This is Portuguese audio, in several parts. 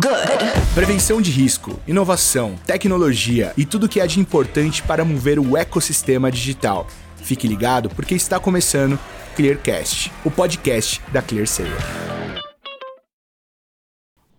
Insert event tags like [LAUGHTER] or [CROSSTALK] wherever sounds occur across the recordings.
Good. Prevenção de risco, inovação, tecnologia e tudo que há de importante para mover o ecossistema digital. Fique ligado porque está começando Clearcast, o podcast da ClearSale.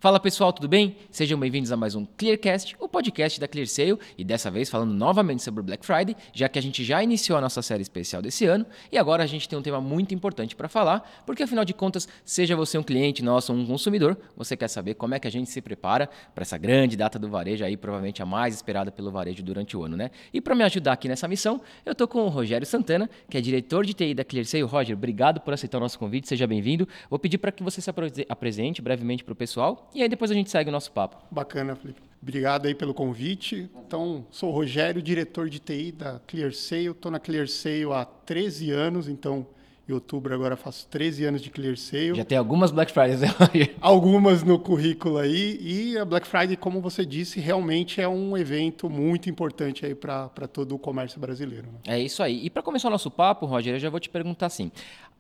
Fala pessoal, tudo bem? Sejam bem-vindos a mais um Clearcast, o podcast da ClearSale, e dessa vez falando novamente sobre Black Friday, já que a gente já iniciou a nossa série especial desse ano e agora a gente tem um tema muito importante para falar, porque afinal de contas, seja você um cliente nosso ou um consumidor, você quer saber como é que a gente se prepara para essa grande data do varejo aí, provavelmente a mais esperada pelo varejo durante o ano, né? E para me ajudar aqui nessa missão, eu tô com o Rogério Santana, que é diretor de TI da ClearSale. Roger, obrigado por aceitar o nosso convite, seja bem-vindo. Vou pedir para que você se apresente brevemente para o pessoal e aí depois a gente segue o nosso papo. Bacana, Felipe. Obrigado aí pelo convite. Então, sou o Rogério, diretor de TI da ClearSale. Estou na ClearSale há 13 anos, então em outubro agora faço 13 anos de ClearSale. Já tem algumas Black Fridays, né? [LAUGHS] Algumas no currículo aí. E a Black Friday, como você disse, realmente é um evento muito importante aí para todo o comércio brasileiro. Né? É isso aí. E para começar o nosso papo, Roger, eu já vou te perguntar assim.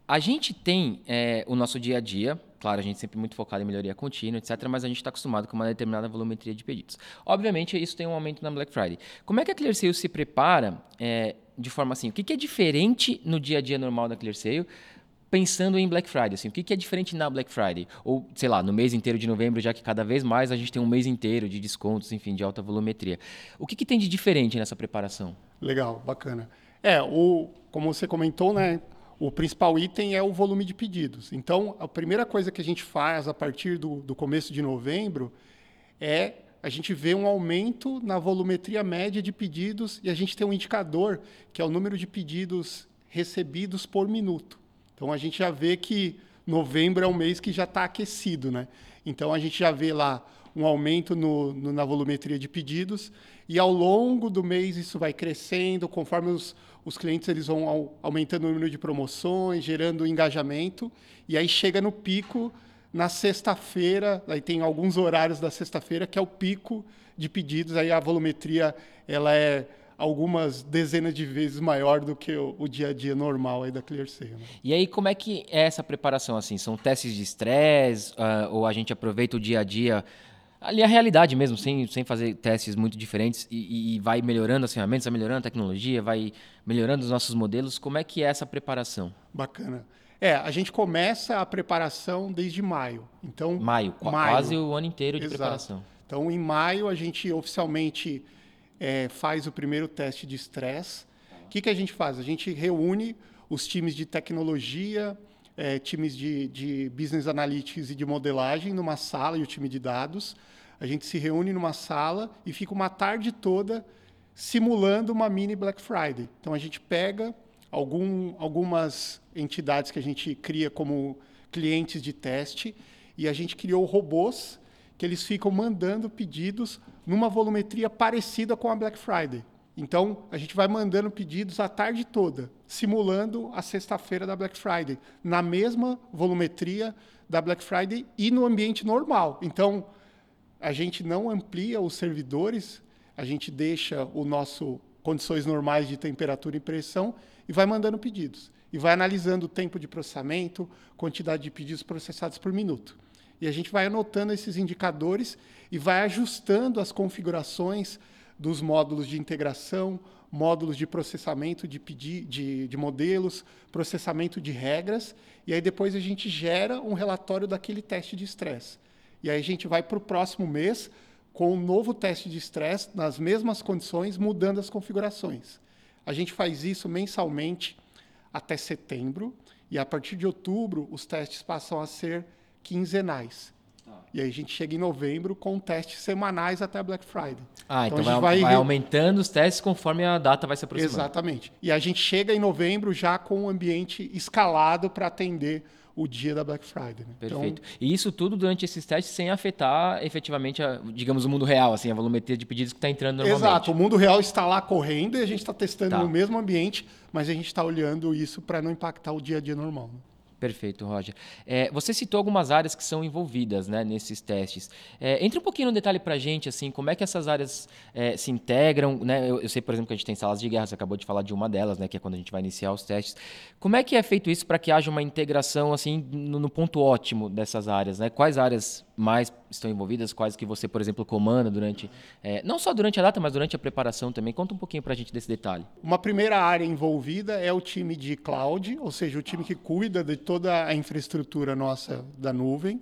A gente tem é, o nosso dia a dia, Claro, a gente sempre muito focado em melhoria contínua, etc., mas a gente está acostumado com uma determinada volumetria de pedidos. Obviamente, isso tem um aumento na Black Friday. Como é que a ClearSale se prepara é, de forma assim? O que, que, é diferente no dia a dia normal da ClearSale pensando em Black Friday? Assim, o que, que, é diferente na Black Friday? Ou, sei lá, no mês inteiro de novembro, já que cada vez mais a gente tem um mês inteiro de descontos, enfim, de alta volumetria. O que, que tem de diferente nessa preparação? Legal, bacana. É, o, como você comentou, né? O principal item é o volume de pedidos. Então, a primeira coisa que a gente faz a partir do, do começo de novembro é a gente vê um aumento na volumetria média de pedidos e a gente tem um indicador que é o número de pedidos recebidos por minuto. Então, a gente já vê que novembro é um mês que já está aquecido, né? Então, a gente já vê lá um aumento no, no, na volumetria de pedidos e ao longo do mês isso vai crescendo conforme os, os clientes eles vão aumentando o número de promoções, gerando engajamento, e aí chega no pico na sexta-feira, aí tem alguns horários da sexta-feira que é o pico de pedidos, aí a volumetria ela é algumas dezenas de vezes maior do que o, o dia a dia normal aí da ClearSale. Né? E aí como é que é essa preparação assim? São testes de estresse uh, ou a gente aproveita o dia a dia ali a realidade mesmo, sem, sem fazer testes muito diferentes e, e, vai melhorando as ferramentas, vai melhorando a tecnologia, vai melhorando os nossos modelos. Como é que é essa preparação? Bacana. É, a gente começa a preparação desde maio. Então, maio, maio. quase o ano inteiro de Exato. preparação. Então, em maio, a gente oficialmente é, faz o primeiro teste de estresse. O que, que a gente faz? A gente reúne os times de tecnologia, é, times de, de business analytics e de modelagem numa sala e o time de dados. A gente se reúne numa sala e fica uma tarde toda simulando uma mini Black Friday. Então a gente pega algum, algumas entidades que a gente cria como clientes de teste e a gente criou robôs que eles ficam mandando pedidos numa volumetria parecida com a Black Friday. Então, a gente vai mandando pedidos a tarde toda, simulando a sexta-feira da Black Friday, na mesma volumetria da Black Friday e no ambiente normal. Então, a gente não amplia os servidores, a gente deixa o nosso condições normais de temperatura e pressão e vai mandando pedidos. E vai analisando o tempo de processamento, quantidade de pedidos processados por minuto. E a gente vai anotando esses indicadores e vai ajustando as configurações dos módulos de integração, módulos de processamento de, pedi de, de modelos, processamento de regras, e aí depois a gente gera um relatório daquele teste de estresse. E aí a gente vai para o próximo mês com um novo teste de estresse nas mesmas condições, mudando as configurações. A gente faz isso mensalmente até setembro, e a partir de outubro os testes passam a ser quinzenais. E aí a gente chega em novembro com testes semanais até Black Friday. Ah, então, então vai, vai, aumentando os testes conforme a data vai se aproximando. Exatamente. E a gente chega em novembro já com um ambiente escalado para atender o dia da Black Friday. Né? Perfeito. Então, e isso tudo durante esses testes sem afetar efetivamente, a, digamos, o mundo real, assim, a volumetria de pedidos que está entrando normalmente. Exato. O mundo real está lá correndo e a gente está testando tá. no mesmo ambiente, mas a gente está olhando isso para não impactar o dia a dia normal. Né? Perfeito, Roger. É, você citou algumas áreas que são envolvidas né, nesses testes. É, entre um pouquinho no detalhe para a gente, assim, como é que essas áreas é, se integram. Né? Eu, eu, sei, por exemplo, que a gente tem salas de guerra, você acabou de falar de uma delas, né, que é quando a gente vai iniciar os testes. Como é que é feito isso para que haja uma integração assim no, no, ponto ótimo dessas áreas? Né? Quais áreas mais estão envolvidas, quais que você, por exemplo, comanda durante, é, não só durante a data, mas durante a preparação também. Conta um pouquinho para a gente desse detalhe. Uma primeira área envolvida é o time de cloud, ou seja, o time que cuida de toda a infraestrutura nossa da nuvem.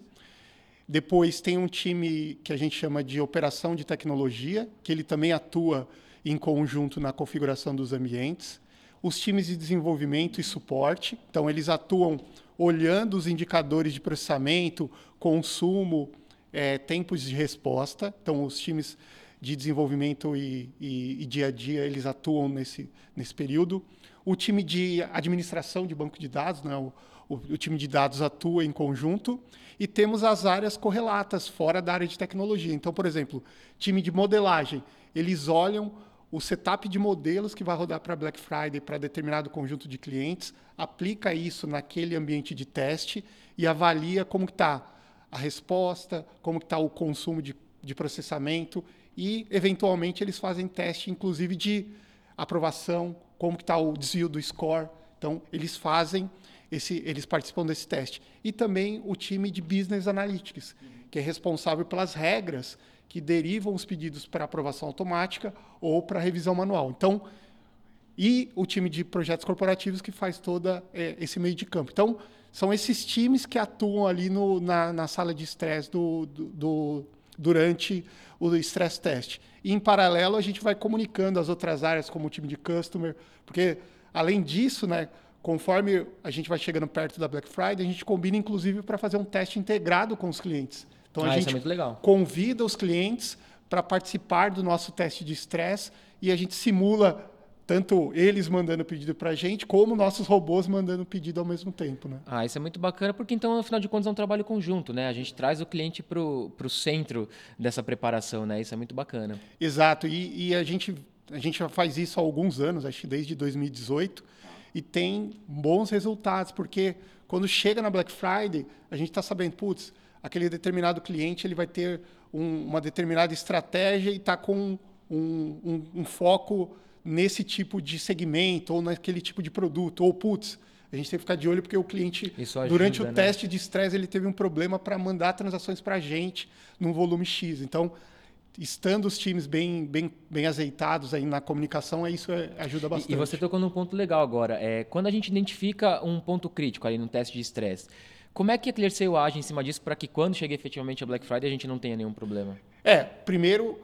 Depois tem um time que a gente chama de operação de tecnologia, que ele também atua em conjunto na configuração dos ambientes. Os times de desenvolvimento e suporte, então eles atuam olhando os indicadores de processamento, consumo, é, tempos de resposta. Então os times de desenvolvimento e, e, e, dia a dia eles atuam nesse, nesse período. O time de administração de banco de dados, né, o, o, o time de dados atua em conjunto e temos as áreas correlatas fora da área de tecnologia. Então, por exemplo, time de modelagem, eles olham o setup de modelos que vai rodar para Black Friday para determinado conjunto de clientes, aplica isso naquele ambiente de teste e avalia como está a resposta, como está o consumo de, de processamento e, eventualmente, eles fazem teste, inclusive, de aprovação, como está o desvio do score. Então, eles fazem, esse, eles participam desse teste. E também o time de Business Analytics, que é responsável pelas regras que derivam os pedidos para aprovação automática ou para revisão manual. Então, e o time de projetos corporativos que faz todo é, esse meio de campo. Então, são esses times que atuam ali no, na, na, sala de estresse do, do, do, durante o stress test. E, em paralelo, a gente vai comunicando as outras áreas, como o time de customer, porque, além disso, né, conforme a gente vai chegando perto da Black Friday, a gente combina, inclusive, para fazer um teste integrado com os clientes. Então ah, a gente é convida os clientes para participar do nosso teste de estresse e a gente simula tanto eles mandando pedido para a gente, como nossos robôs mandando pedido ao mesmo tempo. Né? Ah, isso é muito bacana, porque então, afinal de contas, é um trabalho conjunto, né? A gente traz o cliente para o centro dessa preparação, né? Isso é muito bacana. Exato, e, e, a, gente, a gente já faz isso há alguns anos, acho que desde 2018, e tem bons resultados, porque quando chega na Black Friday, a gente está sabendo, putz, aquele determinado cliente ele vai ter um, uma determinada estratégia e está com um, um, um, foco nesse tipo de segmento ou naquele tipo de produto. Ou, putz, a gente tem que ficar de olho porque o cliente, ajuda, durante o né? teste de estresse, ele teve um problema para mandar transações para a gente num volume X. Então, estando os times bem, bem, bem azeitados aí na comunicação, isso é, ajuda bastante. E, e você tocou num ponto legal agora. É, quando a gente identifica um ponto crítico ali no teste de estresse, como é que a ClearSale age em cima disso para que quando chegue efetivamente a Black Friday a gente não tenha nenhum problema? É, primeiro,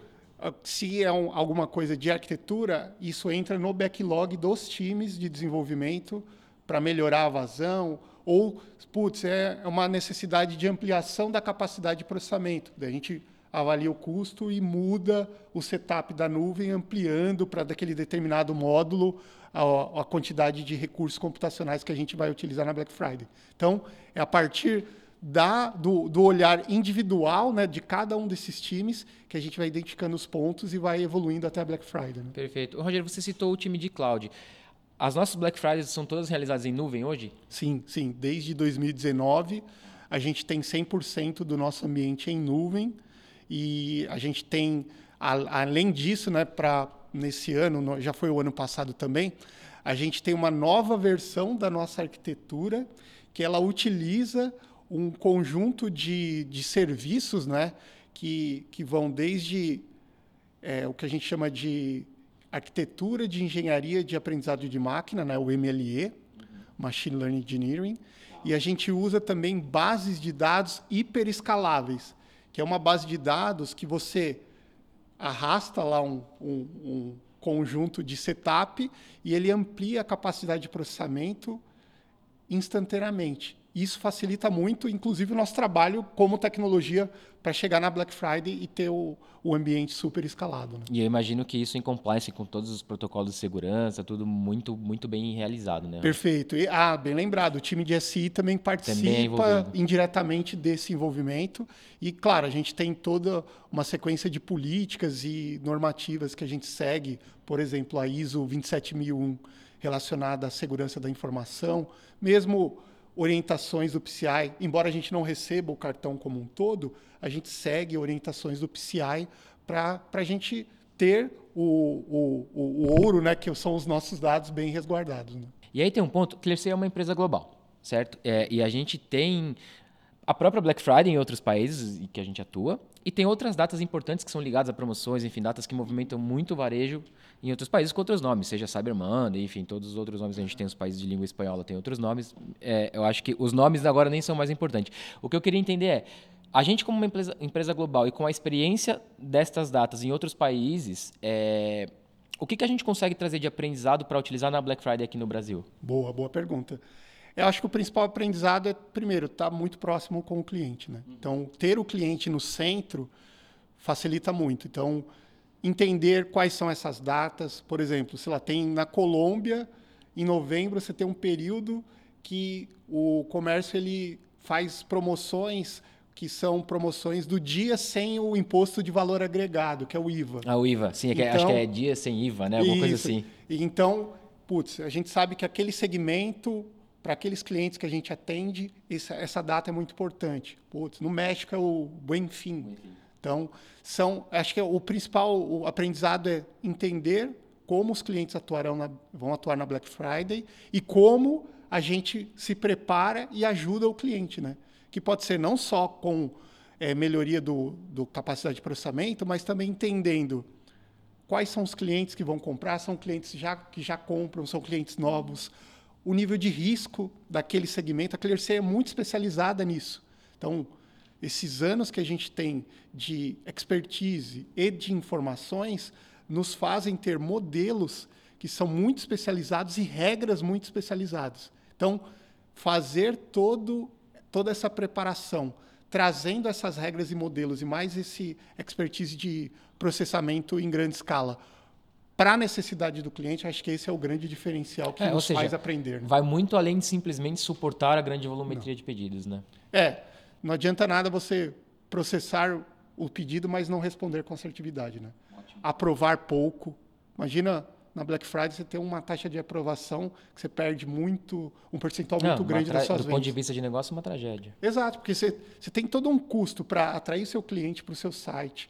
se é um, alguma coisa de arquitetura, isso entra no backlog dos times de desenvolvimento para melhorar a vazão, ou, putz, é uma necessidade de ampliação da capacidade de processamento. Daí a gente avalia o custo e muda o setup da nuvem, ampliando para daquele determinado módulo a, a, quantidade de recursos computacionais que a gente vai utilizar na Black Friday. Então, é a partir da, do, do olhar individual né, de cada um desses times que a gente vai identificando os pontos e vai evoluindo até a Black Friday. Né? Perfeito. Rogério, você citou o time de cloud. As nossas Black Fridays são todas realizadas em nuvem hoje? Sim, sim. Desde 2019, a gente tem 100% do nosso ambiente em nuvem e a gente tem, além disso, né, para nesse ano, já foi o ano passado também, a gente tem uma nova versão da nossa arquitetura que ela utiliza um conjunto de, de serviços né, que, que vão desde é, o que a gente chama de arquitetura de engenharia de aprendizado de máquina, né, o MLE, Machine Learning Engineering, e a gente usa também bases de dados hiperescaláveis, que é uma base de dados que você arrasta lá um, um, um conjunto de setup e ele amplia a capacidade de processamento instantaneamente. Isso facilita muito, inclusive, o nosso trabalho como tecnologia para chegar na Black Friday e ter o, o ambiente super escalado. Né? E eu imagino que isso em compliance com todos os protocolos de segurança, tudo muito, muito bem realizado, né? Perfeito. E, ah, bem lembrado, o time de SI também participa também é indiretamente desse envolvimento. E, claro, a gente tem toda uma sequência de políticas e normativas que a gente segue, por exemplo, a ISO 27001 relacionada à segurança da informação, mesmo orientações do PCI, embora a gente não receba o cartão como um todo, a gente segue orientações do PCI para a gente ter o, o, o, ouro, né, que são os nossos dados bem resguardados. Né? E aí tem um ponto, Clearstay é uma empresa global, certo? É, e a gente tem a própria Black Friday em outros países em que a gente atua, e tem outras datas importantes que são ligadas a promoções, enfim, datas que movimentam muito o varejo em outros países com outros nomes, seja Cyber Monday, enfim, todos os outros nomes. A gente tem os países de língua espanhola, tem outros nomes. É, eu acho que os nomes agora nem são mais importantes. O que eu queria entender é, a gente como uma empresa, empresa global e com a experiência destas datas em outros países, é, o que, que a gente consegue trazer de aprendizado para utilizar na Black Friday aqui no Brasil? Boa, boa pergunta. Eu acho que o principal aprendizado é, primeiro, estar tá muito próximo com o cliente. Né? Então, ter o cliente no centro facilita muito. Então, entender quais são essas datas. Por exemplo, se lá tem na Colômbia, em novembro, você tem um período que o comércio ele faz promoções que são promoções do dia sem o imposto de valor agregado, que é o IVA. Ah, o IVA, sim, então, acho que é dia sem IVA, né? Alguma isso. coisa assim. Então, putz, a gente sabe que aquele segmento para aqueles clientes que a gente atende, essa, essa data é muito importante. Putz, no México é o Buen Fim. Então, são, acho que o principal o aprendizado é entender como os clientes atuarão na, vão atuar na Black Friday e como a gente se prepara e ajuda o cliente, né? Que pode ser não só com é, melhoria do, do capacidade de processamento, mas também entendendo quais são os clientes que vão comprar, são clientes já, que já compram, são clientes novos o nível de risco daquele segmento. A Clearcare é muito especializada nisso. Então, esses anos que a gente tem de expertise e de informações nos fazem ter modelos que são muito especializados e regras muito especializadas. Então, fazer todo, toda essa preparação, trazendo essas regras e modelos e mais esse expertise de processamento em grande escala para a necessidade do cliente, acho que esse é o grande diferencial que é, nos seja, faz aprender. Né? Vai muito além de simplesmente suportar a grande volumetria não. de pedidos, né? É, não adianta nada você processar o pedido, mas não responder com assertividade, né? Ótimo. Aprovar pouco. Imagina na Black Friday você ter uma taxa de aprovação que você perde muito, um percentual não, muito grande das suas do vendas. Do ponto de vista de negócio, uma tragédia. Exato, porque você, você tem todo um custo para atrair seu cliente para o seu site,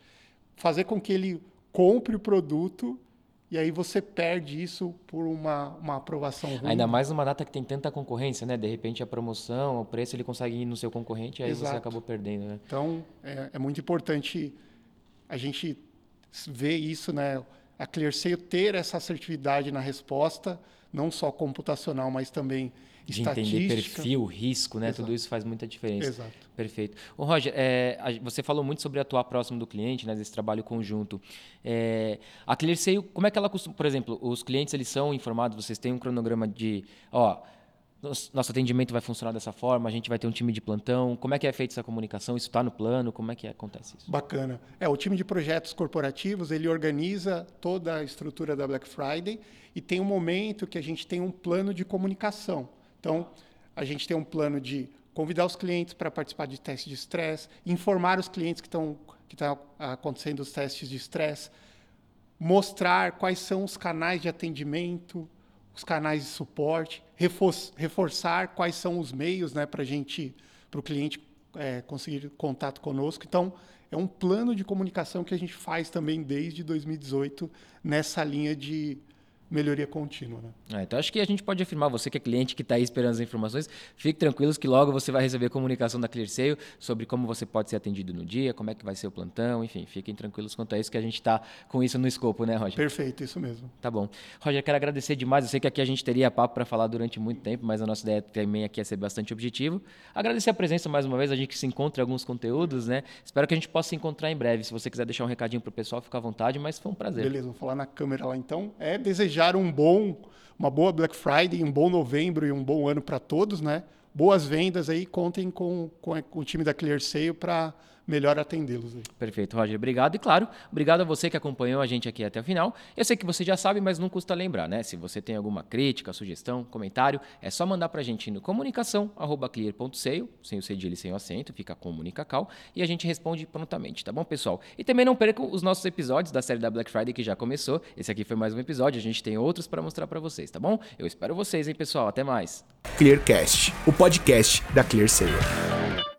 fazer com que ele compre o produto e aí você perde isso por uma, uma aprovação ruim. Ainda mais numa data que tem tanta concorrência, né? De repente a promoção, o preço ele consegue ir no seu concorrente e aí Exato. você acabou perdendo, né? Então é, é, muito importante a gente ver isso, né? A ClearSale ter essa assertividade na resposta, não só computacional, mas também de entender perfil, risco, né? Exato. Tudo isso faz muita diferença. Exato. Perfeito. O Roger, é, a, você falou muito sobre atuar próximo do cliente, né? Desse trabalho conjunto. É, a ClearSale, como é que ela costuma... Por exemplo, os clientes, eles são informados, vocês têm um cronograma de... Ó, nosso atendimento vai funcionar dessa forma, a gente vai ter um time de plantão. Como é que é feita essa comunicação? Isso está no plano? Como é que acontece isso? Bacana. É, o time de projetos corporativos, ele organiza toda a estrutura da Black Friday e tem um momento que a gente tem um plano de comunicação. Então, a gente tem um plano de convidar os clientes para participar de testes de estresse, informar os clientes que estão que estão acontecendo os testes de estresse, mostrar quais são os canais de atendimento, os canais de suporte, reforçar quais são os meios, né, para gente, para o cliente é, conseguir contato conosco. Então, é um plano de comunicação que a gente faz também desde 2018 nessa linha de melhoria contínua. Né? É, então acho que a gente pode afirmar, você que é cliente que está aí esperando as informações, fique tranquilos que logo você vai receber comunicação da ClearSale sobre como você pode ser atendido no dia, como é que vai ser o plantão, enfim, fiquem tranquilos quanto a isso que a gente está com isso no escopo, né, Roger? Perfeito, isso mesmo. Tá bom. Roger, quero agradecer demais. Eu sei que aqui a gente teria papo para falar durante muito tempo, mas a nossa ideia também aqui é ser bastante objetivo. Agradecer a presença mais uma vez, a gente se encontra em alguns conteúdos, né? Espero que a gente possa se encontrar em breve. Se você quiser deixar um recadinho para o pessoal, fica à vontade, mas foi um prazer. Beleza, vou falar na câmera lá então. É desejar desejar um bom, uma boa Black Friday, um bom novembro e um bom ano para todos, né? Boas vendas aí, contem com, com, com o time da ClearSale para melhor atendê-los. Perfeito, Roger. Obrigado. E claro, obrigado a você que acompanhou a gente aqui até o final. Eu sei que você já sabe, mas não custa lembrar, né? Se você tem alguma crítica, sugestão, comentário, é só mandar para a gente no comunicação.clear.seio, sem o cedilho e sem o acento, fica comunicacal, e a gente responde prontamente, tá bom, pessoal? E também não percam os nossos episódios da série da Black Friday que já começou. Esse aqui foi mais um episódio, a gente tem outros para mostrar para vocês, tá bom? Eu espero vocês, hein, pessoal. Até mais. Clearcast, o podcast da ClearSale.